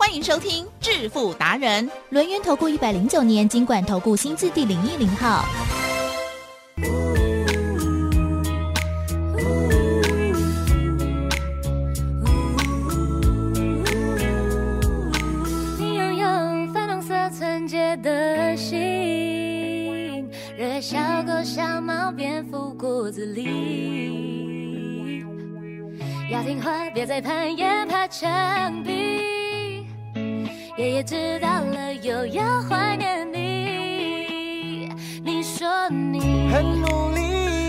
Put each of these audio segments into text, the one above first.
欢迎收听致富达人，轮源投顾一百零九年经管投顾新字第零一零号。你拥有粉红色纯洁的心，热小狗、小猫、蝙蝠、骨子里。要听话，别再攀岩爬墙壁。爷爷知道了，又要怀念你。你说你很努力，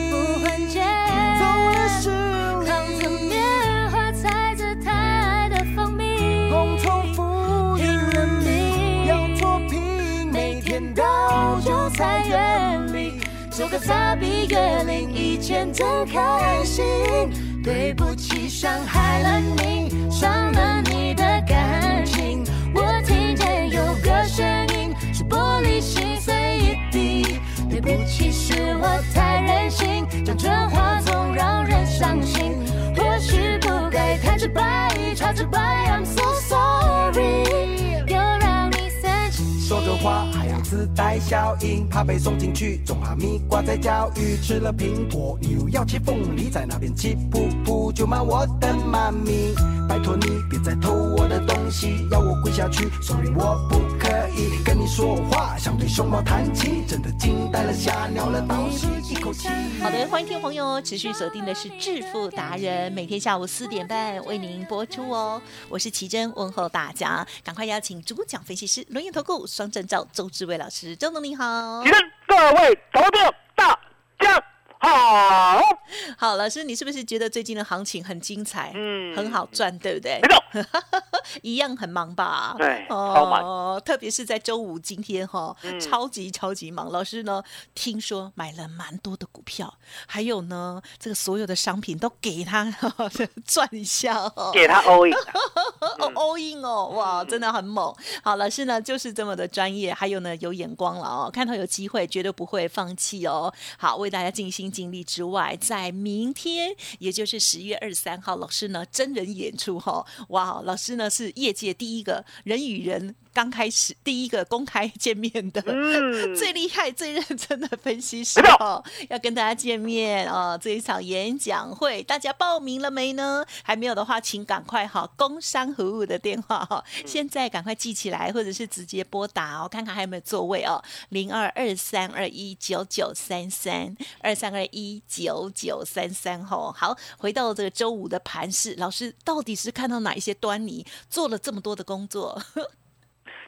不换届，走的是扛着棉花，踩着它的蜂蜜。共同富裕拼了命要脱贫，每天到韭菜园里，收个杂比月领一千真开心。对不起，伤害了你，伤了你的感情。声音，是玻璃心碎一地。对不起，是我太任性，讲真话总让人伤心。或许不该太直白，太直白，I'm so sorry，又让你生气。说着话还要自带效应，怕被送进去，种哈密瓜在教育。吃了苹果，你又要切凤梨，在那边气噗噗，就骂我的妈咪。拜托你别再偷我的东西，要我跪下去，sorry 我不跟你说话，想对熊猫弹琴，真的惊呆了，吓尿了，倒吸一口气。好的，欢迎听众朋友持续锁定的是致富达人，每天下午四点半为您播出哦。我是奇珍，问候大家，赶快邀请主讲分析师轮眼投顾双证照周志伟老师，周总你好请。问各位投票大家好，好，老师，你是不是觉得最近的行情很精彩，嗯很好赚，对不对 一样很忙吧？对哦，特别是在周五今天哈、嗯超级超级忙。老师呢，听说买了蛮多的股票，还有呢，这个所有的商品都给他 赚一下哦。给他 all in，哦，all in 哦，哇，真的很猛。好，老师呢就是这么的专业，还有呢有眼光了哦，看到有机会绝对不会放弃哦。好，为大家尽心经历之外，在明天，也就是十月二十三号，老师呢真人演出哈、哇，老师呢是业界第一个人与人刚开始第一个公开见面的，嗯最厉害、最认真的分析师哦，要跟大家见面哦。这一场演讲会，大家报名了没呢？还没有的话，请赶快哈，工商服务的电话哈，嗯现在赶快记起来，或者是直接拨打哦，看看还有没有座位哦。零二二三二一九九三三二三二一九九三三吼。好，回到这个周五的盘市，老师到底是看到哪一些端倪，做了这么多的工作？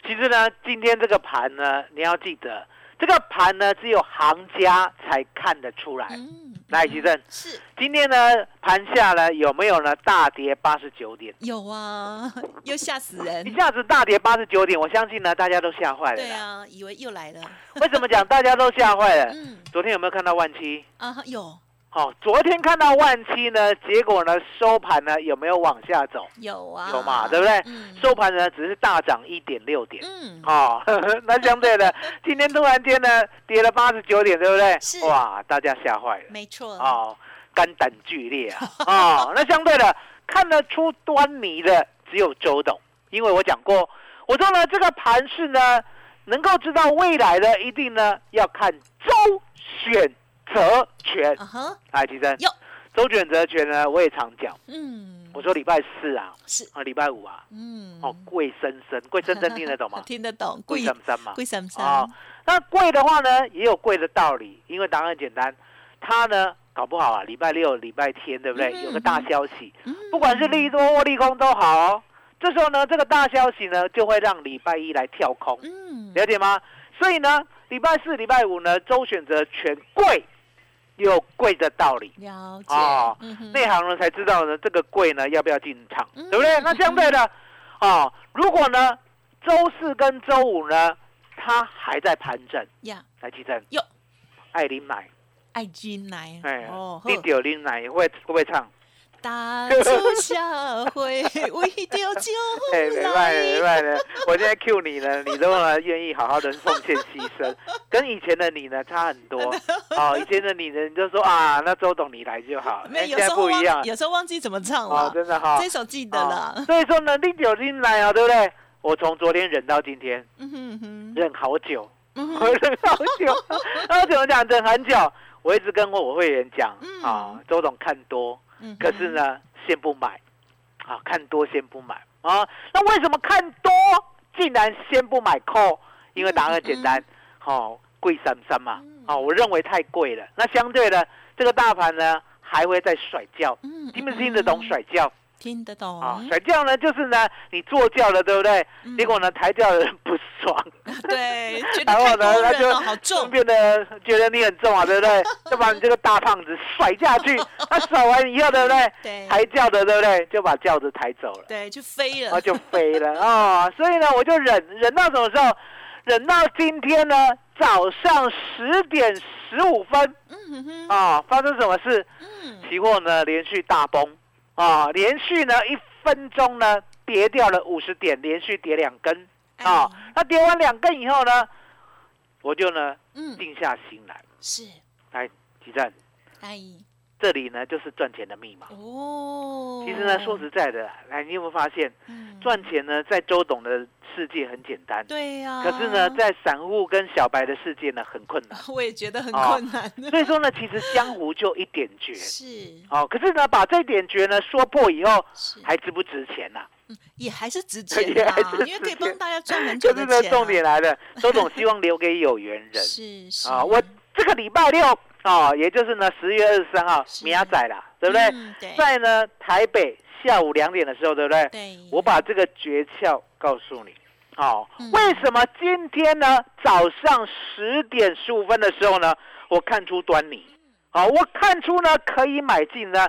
其实呢，今天这个盘呢，你要记得，这个盘呢只有行家才看得出来。嗯，来，吉正，是今天呢盘下呢有没有呢大跌八十九点？有啊，又吓死人一。下子大跌八十九点，我相信呢大家都吓坏了。对。啊，以为又来了。为什么讲大家都吓坏了？嗯昨天有没有看到万七？啊，有好、昨天看到万七呢，结果呢收盘呢有没有往下走？有啊，有嘛，对不对？嗯收盘呢只是大涨一点六点。嗯，哦，那相对的，今天突然间呢跌了八十九点，对不对？是哇，大家吓坏了没错。哦，肝胆俱裂啊！哦，那相对的看得出端倪的只有周董，因为我讲过，我说呢这个盘势呢能够知道未来的，一定呢要看周选择权。啊哈，哎，其实有周选择权呢，我也常讲，嗯，我说礼拜四啊，是，啊礼拜五啊，嗯，哦贵生生，贵生生听得懂吗？听得懂，贵贵生生嘛。贵什么哦，那贵的话呢，也有贵的道理，因为答案简单，它呢搞不好啊，礼拜六、礼拜天，对不对？嗯有个大消息，嗯不管是利多或利空都好哦。这时候呢，这个大消息呢，就会让礼拜一来跳空，嗯，了解吗？所以呢，礼拜四、礼拜五呢，周选择权贵有贵的道理。了解。哦内行人才知道呢，这个贵呢要不要进场，嗯对不对？那相对的，哦，如果呢周四跟周五呢，它还在盘整，呀，来提振有爱林买，爱金奶哎，哦，你丢啉奶会会不会唱？打出社会，为着就 哎，没办法，没办法，我现在 Q 你呢，你都呢愿意好好的奉献牺牲，跟以前的你呢差很多。哦，以前的你呢，你就说啊，那周董你来就好，没有，哎现在有时候不一样，有时候忘记怎么唱哦，了。真的哈。这首记得了哦。所以说呢，你丢啉奶啊，对不对？我从昨天忍到今天，忍好久，嗯我忍好久，那我怎么讲？忍很久。我一直跟我会员讲嗯啊，周董看多，嗯可是，呢，先不买，啊，看多先不买啊。那为什么看多竟然先不买 call？因为答案很简单，好，贵三三嘛，嗯哦，我认为太贵了。那相对的，这个大盘呢还会再甩轿，嗯听不听得懂？甩轿听得懂啊？甩轿呢，就是呢，你坐轿了，对不对？嗯结果呢，抬轿的人不爽，对，觉得然后太呢，他就。变得觉得你很重啊，对不对？就把你这个大胖子甩下去，他甩完以后，对不对？对抬轿的，对不对？就把轿子抬走了，对，就飞了然后。就飞了啊、所以呢，我就忍忍到什么时候？忍到今天呢早上十点十五分嗯啊、发生什么事？嗯，期货呢连续大崩啊、连续呢一分钟呢跌掉了五十点，连续跌两根啊、哎那跌完两根以后呢，我就呢嗯，定下心来，是，来急战，哎，这里呢就是赚钱的密码。哦，其实呢，说实在的，来，你有没有发现嗯赚钱呢，在周董的世界很简单，对呀，可是呢，在散户跟小白的世界呢很困难。我也觉得很哦困难。所以说呢，其实江湖就一点绝。是哦，可是呢，把这一点绝呢说破以后，是，还值不值钱呐、也还是值钱 也啊还是，因为可以帮大家赚很久可是呢，的钱啊。重点来了，周董希望留给有缘人是是啊。我这个礼拜六啊，也就是呢十月二十三号，是米亚仔啦，对不对？嗯对在呢台北下午两点的时候，对不对？对，我把这个诀窍告诉你。好、嗯为什么今天呢早上十点十五分的时候呢，我看出端倪。好、我看出呢可以买进呢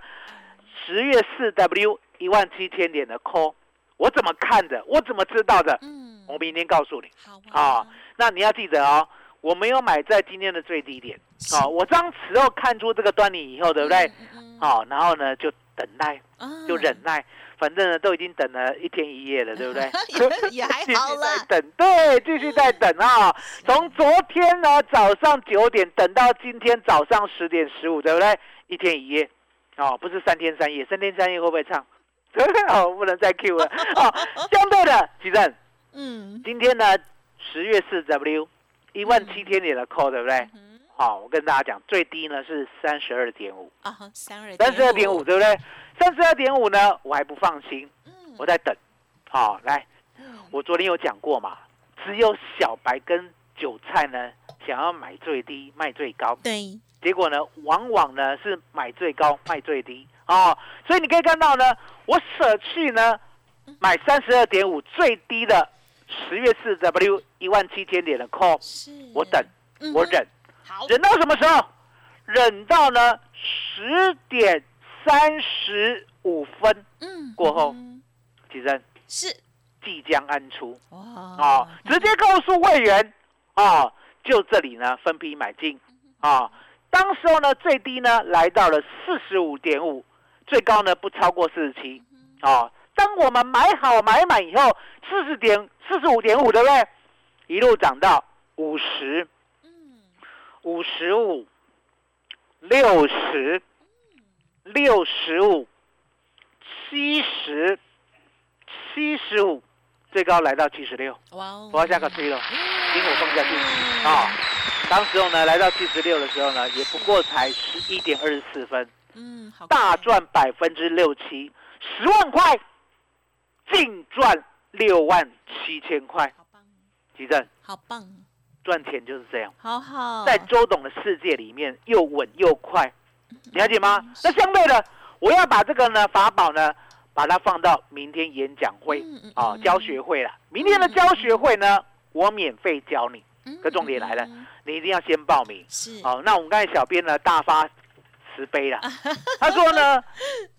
十月四 W 一万七千点的 call。我怎么看的？我怎么知道的？嗯，我明天告诉你。好啊，那你要记得哦，我没有买在今天的最低点。是啊，我当时候看出这个端倪以后，对不对？？嗯，好、然后呢就等待，嗯就忍耐，反正呢都已经等了一天一夜了，对不对？也也还 继续好啦在等，对，继续在等啊。从昨天呢早上九点等到今天早上十点十五，对不对？一天一夜，哦，不是三天三夜，三天三夜会不会唱？哦，不能再 Q 了。哦，相对的，奇正，嗯，今天呢十月四 W 一万七千点的 call，对不对？嗯好、我跟大家讲，最低呢是三十二点五，啊，三十二点五，，对不对？三十二点五呢，我还不放心，嗯我在等。好、来，嗯我昨天有讲过嘛，只有小白跟韭菜呢想要买最低卖最高，对，结果呢，往往呢是买最高卖最低哦。所以你可以看到呢，我舍去呢买三十二点五最低的十月四 W 一万七千点的 call，我等，我忍，好，忍到什么时候？忍到呢十点三十五分，嗯过后嗯其实是。即将安出。哇。啊，直接告诉会员啊，就这里呢分批买进。啊。当时候呢最低呢来到了四十五点五，最高呢不超过四十七。啊。当我们买好买满以后，四十点四十五点五，对不对？一路涨到五十、嗯五十五、六十、六十五、七十、七十五，最高来到七十六。哇哦，我要下个推了，听我放下去嗯啊！当时候呢，来到七十六的时候呢，也不过才十一点二十四分，嗯，好大快赚百分之六七，十万块，净赚六万七千块。好棒，吉正好棒，赚钱就是这样，好好，在周董的世界里面又稳又快，你了解吗？那相对的，我要把这个呢法宝呢，把它放到明天演讲会啊嗯教学会了。明天的教学会呢，我免费教你。嗯可重点来了你一定要先报名。是，好、那我们刚才小编呢大发慈悲啦，他说呢，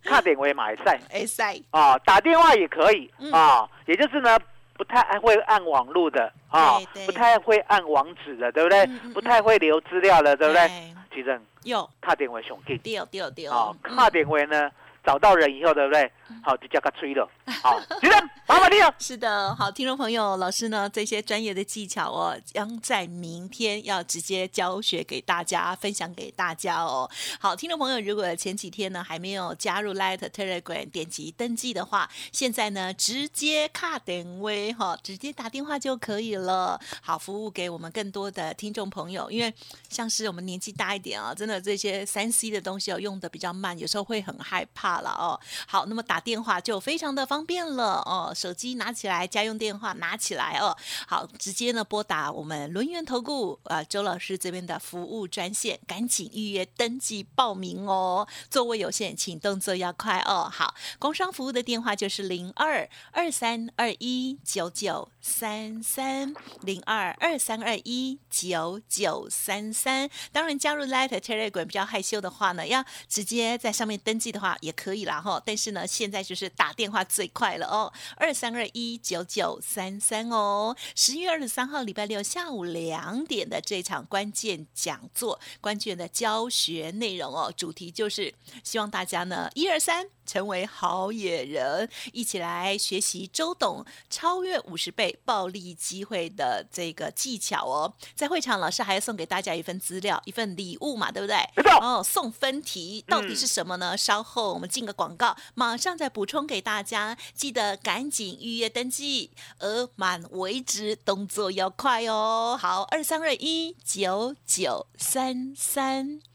差点为马赛哎塞，啊，打电话也可以啊，也就是呢不太会按网路的啊，不太会按网址的，对不对？不太会留资料的，对不对？其实有卡点位熊劲，丢丢丢，好，嗯卡点为呢，找到人以后，对不对？好，就叫他吹了，好，其实麻烦你了。是的，好，听众朋友，老师呢这些专业的技巧哦，将在明天要直接教学给大家，分享给大家哦。好，听众朋友，如果前几天呢还没有加入 Light Telegram 点击登记的话，现在呢直接卡点微哈，直接打电话就可以了。好，服务给我们更多的听众朋友，因为像是我们年纪大一点啊，真的这些三 C 的东西哦用的比较慢，有时候会很害怕了哦。好，那么打打电话就非常的方便了哦，手机拿起来，家用电话拿起来哦，好，直接呢拨打我们轮源投顾啊、周老师这边的服务专线，赶紧预约登记报名哦，座位有限，请动作要快哦。好，工商服务的电话就是零二二三二一九九三三零二二三二一九九三三。当然，加入 Light Telegram 比较害羞的话呢，要直接在上面登记的话也可以啦哈。但是呢，现现在就是打电话最快了哦，二三二一九九三三哦。十一月二十三号礼拜六下午两点的这场关键讲座，关键的教学内容哦，主题就是希望大家呢一二三成为好野人，一起来学习周董超越五十倍暴利机会的这个技巧哦。在会场，老师还要送给大家一份资料，一份礼物嘛，对不对？哦，送分题到底是什么呢？稍后我们进个广告，马上再补充给大家。记得赶紧预约登记，额满为止，动作要快哦。好，二三二一九九三三。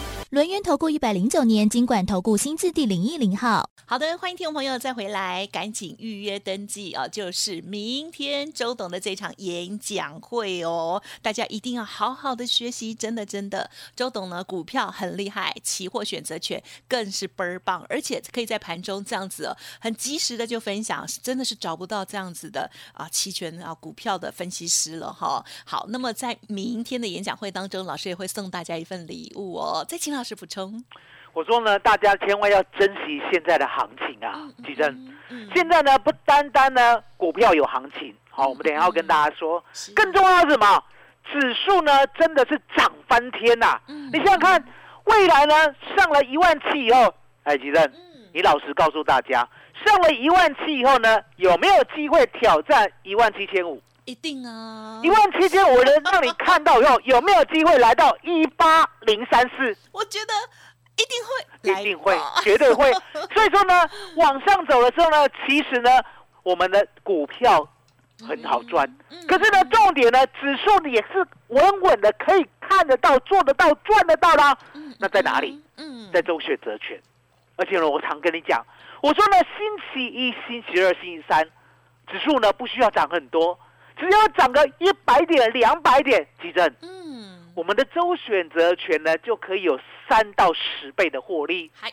轮源投顾一百零九年金管投顾新字第零一零号。好的，欢迎听众朋友再回来，赶紧预约登记啊！就是明天周董的这场演讲会哦，大家一定要好好的学习，真的真的。周董呢，股票很厉害，期货选择权更是倍儿棒，而且可以在盘中这样子、哦、很及时的就分享，真的是找不到这样子的啊期权啊股票的分析师了哈。好，那么在明天的演讲会当中，老师也会送大家一份礼物哦。再请老师补充。我说呢，大家千万要珍惜现在的行情啊，吉正。嗯现在呢，不单单呢股票有行情，好，我们等一下要跟大家说，更重要的是什么？指数呢真的是涨翻天呐、你想想看，未来呢上了一万七以后，哎，吉正，你老实告诉大家，上了一万七以后呢，有没有机会挑战一万七千五？一定啊，一万七千五能，让你看到以后，有没有机会来到一八零三四？我觉得一定会，一定会，绝对会。所以说呢，往上走的时候呢，其实呢，我们的股票很好赚。嗯可是呢，重点呢，指数也是稳稳的，可以看得到、做得到、赚得到啦。那在哪里？嗯，在中选择权。而且呢，我常跟你讲，我说呢，星期一、星期二、星期三，指数呢不需要涨很多，只要涨个一百点、两百点，急震，嗯，我们的周选择权呢就可以有三到十倍的获利。还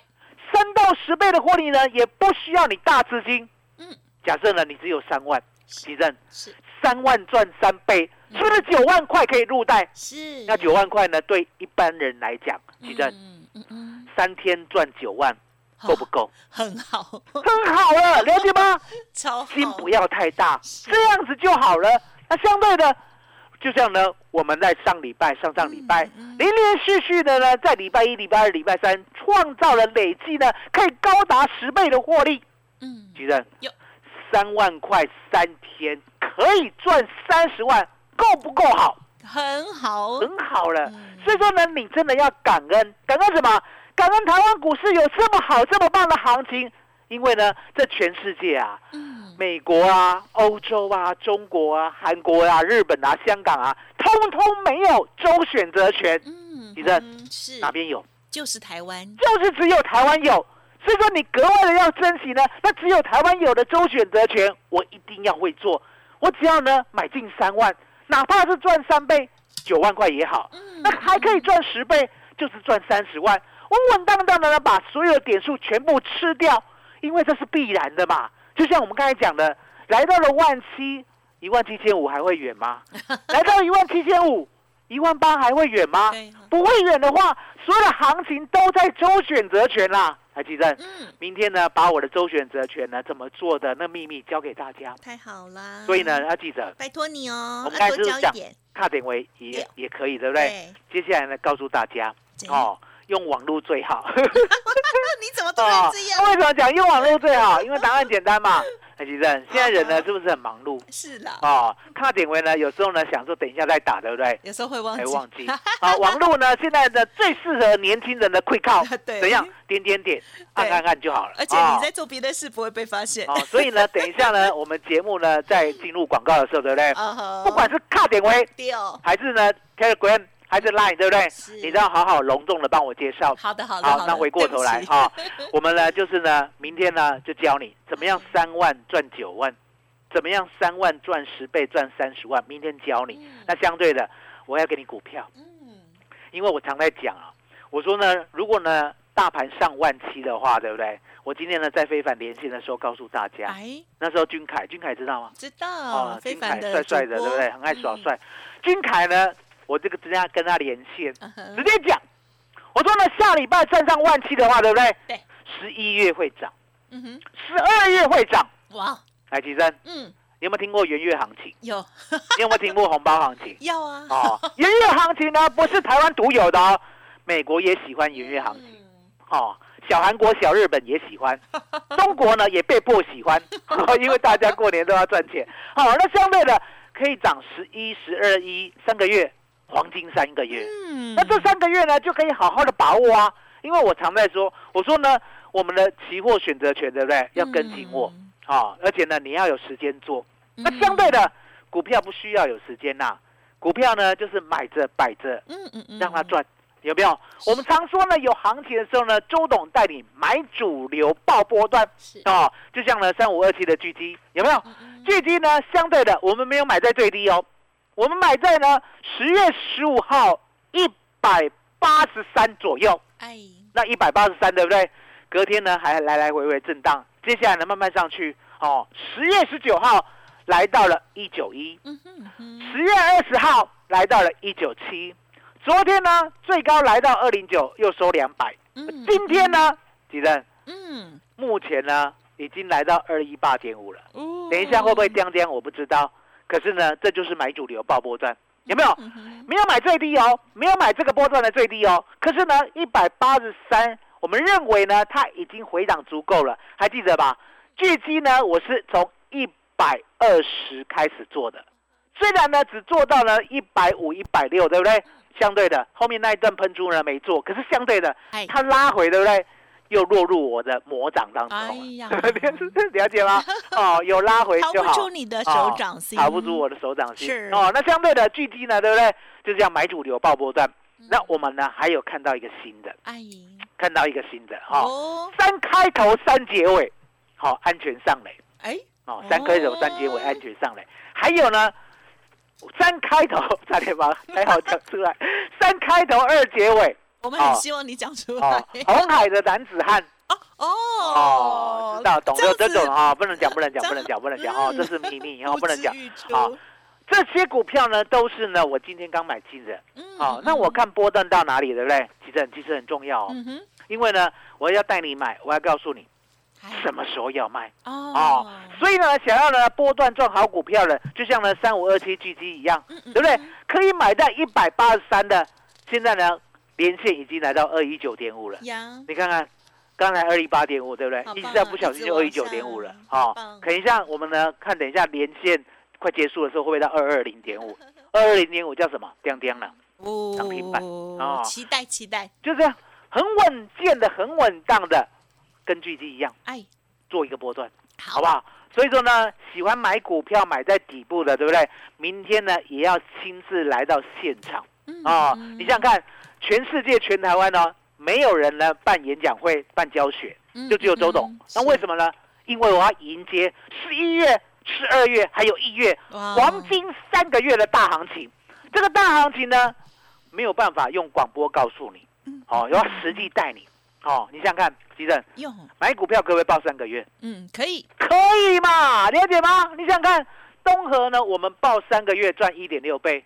三到十倍的获利呢，也不需要你大资金。嗯，假设呢你只有三万，急震是。三万赚三倍，是不是九万块可以入袋，是，那九万块呢对一般人来讲，急震嗯嗯嗯，三天赚九万够不够？很好，很好了，了解吗？心不要太大，是这样子就好了。那相对的，就像呢，我们在上礼拜、上上礼拜，嗯嗯连连续续的呢，在礼拜一、礼拜二、礼拜三，创造了累计呢，可以高达十倍的获利。嗯，举人有，三万块三天可以赚三十万，够不够好？很好，很好了。嗯所以说呢，你真的要感恩，感恩什么？感恩台湾股市有这么好、这么棒的行情，因为呢，这全世界啊，嗯，美国啊、欧洲啊、中国啊、韩国啊、日本啊、香港啊，通通没有周选择权，嗯，地震嗯是哪边有？就是台湾，就是只有台湾有。所以说你格外的要珍惜呢，那只有台湾有的周选择权，我一定要会做。我只要呢买进三万，哪怕是赚三倍，九万块也好，嗯那还可以赚十倍，就是赚三十万。稳稳当当的呢，把所有的点数全部吃掉，因为这是必然的嘛。就像我们刚才讲的，来到了万七，一万七千五还会远吗？来到一万七千五，一万八还会远吗？不会远的话，所有的行情都在周选择权啦。台积电，嗯，明天呢，把我的周选择权呢怎么做的那秘密交给大家。太好啦，所以呢，要记得拜托你哦，我们要多刚才就是讲卡点位也也可以，对不对？接下来呢，告诉大家哦，用网络最好。你怎么突然哦这样？为什么讲用网络最好？因为答案简单嘛。台积电，现在人呢是不是很忙碌？是啦，哦，卡点位呢，有时候呢想说等一下再打，对不对？有时候会忘记，还忘记 啊，网络呢现在的最适合年轻人的 quick 靠，对怎样？点点点，按按按就好了。而且哦你在做别的事不会被发现，哦，所以呢，等一下呢，我们节目呢在进入广告的时候，对不对？不管是卡点位丢，还是呢 Telegram 还是 Line，对不对？你都要好好隆重的帮我介绍。好的好的好，那回过头来哈，我们呢就是呢，明天呢就教你怎么样三万赚九万，怎么样三万赚十倍赚三十万，明天教你。嗯那相对的，我要给你股票，嗯，因为我常在讲啊，我说呢，如果呢大盘上万七的话，对不对？我今天呢在非凡连线的时候告诉大家，哎，那时候君凯，君凯知道吗？知道哦，非君凯凡的帅帅的，对不对？很爱耍，嗯帅。君凯呢，我这个直接跟他连线，直接讲，我说呢下礼拜站上万七的话，对不对？对。十一月会涨，嗯哼，十二月会涨。哇，来，吉生，嗯，你有没有听过元月行情？有。你有没有听过红包行情？要啊，哦，元月行情呢不是台湾独有的哦，美国也喜欢元月行情。嗯。哦，小韩国、小日本也喜欢，中国呢也被迫喜欢，因为大家过年都要赚钱。好、那相对的可以涨十一、十二一三个月，黄金三个月。嗯。那这三个月呢就可以好好的把握啊，因为我常在说，我说呢，我们的期货选择权对不对？要跟紧我嗯啊、而且呢你要有时间做。那相对的，股票不需要有时间呐、股票呢就是买着摆着，嗯嗯嗯，让它赚，有没有？我们常说呢，有行情的时候呢，周董带你买主流爆波段。是。哦，就像呢三五二七的巨基，有没有？嗯。巨基呢，相对的我们没有买在最低哦，我们买在呢十月十五号一百八十三左右，哎，那一百八十三对不对？隔天呢还来来回回震荡，接下来呢慢慢上去。哦，十月十九号来到了一九一。十月二十号来到了一九七，昨天呢最高来到二零九，又收两百。嗯今天，呢，几任嗯，目前呢已经来到二一八点五了。哦。等一下会不会降降我不知道，可是呢这就是买主流爆波段，有没有？没有买最低哦，没有买这个波段的最低哦。可是呢，一百八十三，我们认为呢，它已经回档足够了，还记得吧？巨基呢，我是从一百二十开始做的，虽然呢只做到了一百五、一百六，对不对？相对的，后面那一段喷出呢没做，可是相对的，哎，它拉回，对不对？又落入我的魔掌当中哎了。呀，了解吗？哦，有拉回逃不就好。出你的手掌心，逃不出我的手掌心。是哦，那相对的巨低呢，对不对？就这样买主流爆波段。嗯那我们呢，还有看到一个新的，哎，看到一个新的哈、三开头三结尾，好、安全上垒哎，哦，三开头三结尾安全上垒。还有呢，三开头差点把还好讲出来，三开头二结尾我们很哦希望你讲出来。哦，红海的男子汉。哦，哦。知道懂就这种啊，不能讲，不能讲，不能讲，不能讲哦，嗯。这是秘密哦，不能讲。好这些股票呢，都是呢，我今天刚买进的。嗯好、那我看波段到哪里，对不对？其实很其实很重要哦，嗯哼，因为呢，我要带你买，我要告诉你哎什么时候要卖。哦。哦。所以呢，想要呢波段赚好股票的，就像呢三五二七 G G 一样，嗯对不对？可以买在一百八十三的，现在呢连线已经来到二一九点五了。呀，你看看，刚才二一八点五，对不对一直在不小心就二一九点五了。哦好等，一下我们呢看，等一下连线快结束的时候，会不会到二二零点五？二二零点五叫什么？叮叮了。涨停板哦期待期待，就这样，很稳健的、很稳当的，跟巨基一样哎，做一个波段，好好不好？所以说呢，喜欢买股票买在底部的，对不对？明天呢也要亲自来到现场嗯啊、嗯你想想看，全世界、全台湾呢，没有人呢办演讲会、办教学，嗯就只有周董。嗯那为什么呢？因为我要迎接十一月、十二月还有一月哇黄金三个月的大行情。这个大行情呢，没有办法用广播告诉你，嗯哦，要实际带你。哦，你想想看，吉正用，买股票可不可以报三个月？嗯，可以，可以嘛？了解吗？你想想看，东河呢，我们报三个月赚一点六倍，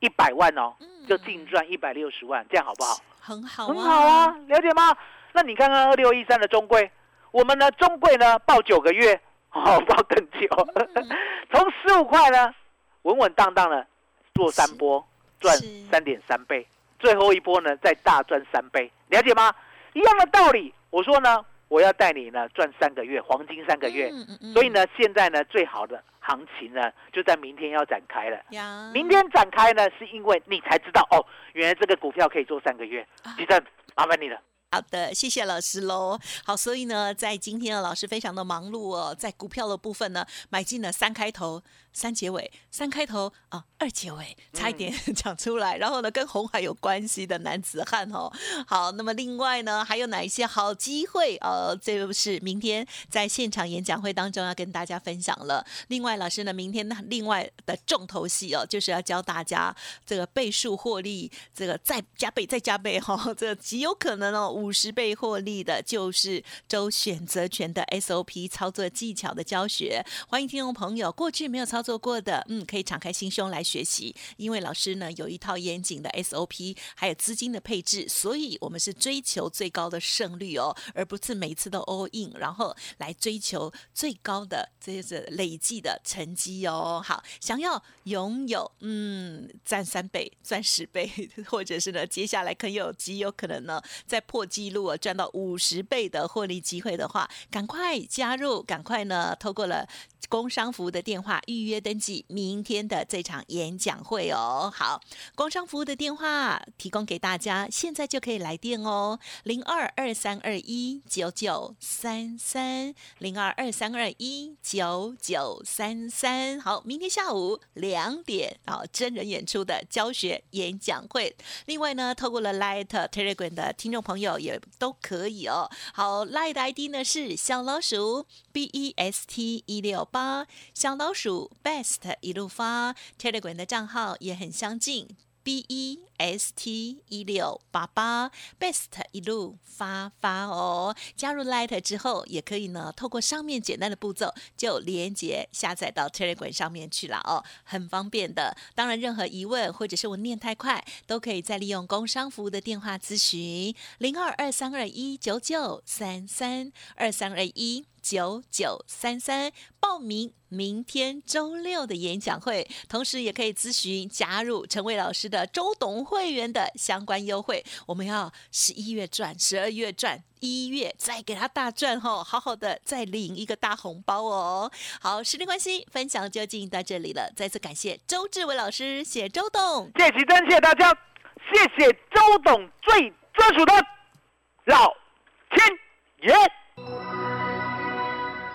一百万哦，嗯就净赚一百六十万，这样好不好？很好，很好啊，，了解吗？那你看看二六一三的中贵，我们呢中贵呢报九个月，哦，报更久，嗯。从十五块呢稳稳当当的做三波，赚三点三倍，最后一波呢再大赚三倍，了解吗？一样的道理，我说呢，我要带你呢赚三个月，黄金三个月，嗯嗯嗯。所以呢，现在呢最好的行情呢就在明天要展开了。呀，明天展开呢，是因为你才知道哦，原来这个股票可以做三个月。啊吉正，麻烦你了。好的，谢谢老师喽。好，所以呢，在今天的，老师非常的忙碌哦，在股票的部分呢，买进了三开头、三结尾、三开头啊、二结尾，差一点 讲出来。然后呢，跟红海有关系的男子汉哦。好，那么另外呢，还有哪一些好机会？呃，这就是明天在现场演讲会当中要跟大家分享了。另外，老师呢，明天呢，另外的重头戏哦，就是要教大家这个倍数获利，这个再加倍再加倍哈、哦，这个极有可能哦，五十倍获利的，就是周选择权的 SOP 操作技巧的教学。欢迎听众朋友，过去没有操作过的，嗯，可以敞开心胸来学习，因为老师呢有一套严谨的 SOP，还有资金的配置，所以我们是追求最高的胜率哦，而不是每次都 all in，然后来追求最高的这些累计的成绩哦。好，想要拥有嗯赚三倍、赚十倍，或者是呢接下来可有极有可能呢再破纪录啊赚到五十倍的获利机会的话，赶快加入，赶快呢透过了。工商服务的电话预约约登记明天的这场演讲会哦。好，工商服务的电话提供给大家，现在就可以来电哦，零二二三二一九九三三，零二二三二一九九三三。好，明天下午两点啊，真人演出的教学演讲会。另外呢，透过了 Light Telegram 的听众朋友也都可以哦。好，Light 的 ID 呢是小老鼠 B E S T 一六八，小老鼠 Best 一路发，Telegram 的账号也很相近。B E S T 一六八八 Best 一路发发哦，加入 Light 之后，也可以呢，透过上面简单的步骤就连接下载到 Telegram 上面去了哦，很方便的。当然，任何疑问或者是我念太快，都可以再利用工商服务的电话咨询零二二三二一九九三三二三二一。九九三三报名明天周六的演讲会，同时也可以咨询加入陈伟老师的周董会员的相关优惠。我们要十一月赚，十二月赚，一月再给他大赚吼，好好的再领一个大红包哦。好，时间关系，分享就进行到这里了。再次感谢周志伟老师，谢周董。谢谢真，谢谢大家，谢谢周董最专属的老天爷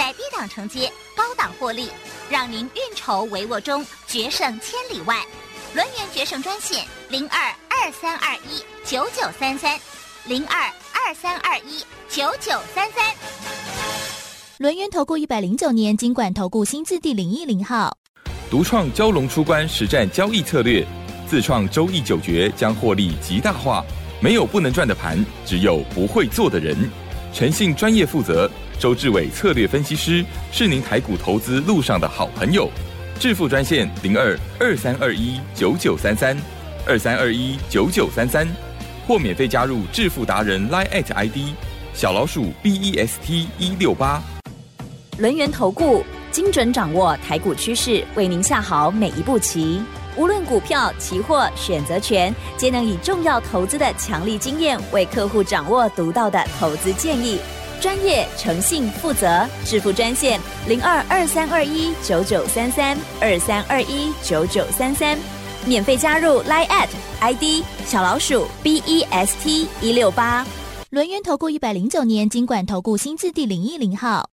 在低档承接，高档获利，让您运筹帷幄中决胜千里外。轮源决胜专线零二二三二一九九三三零二二三二一九九三三。轮源投顾一百零九年金管投顾新字第零一零号。独创蛟龙出关实战交易策略，自创周易九诀将获利极大化。没有不能赚的盘，只有不会做的人。诚信、专业、负责，周志伟策略分析师是您台股投资路上的好朋友。致富专线零二二三二一九九三三二三二一九九三三，或免费加入致富达人 Line at ID 小老鼠 B E S T 一六八。轮源投顾精准掌握台股趋势，为您下好每一步棋。无论股票、期货、选择权，皆能以重要投资的强力经验，为客户掌握独到的投资建议。专业、诚信、负责，致富专线零二二三二一九九三三二三二一九九三三，免费加入 Line at ID 小老鼠 B E S T 一六八。轮源投顾一百零九年金管投顾新字第零一零号。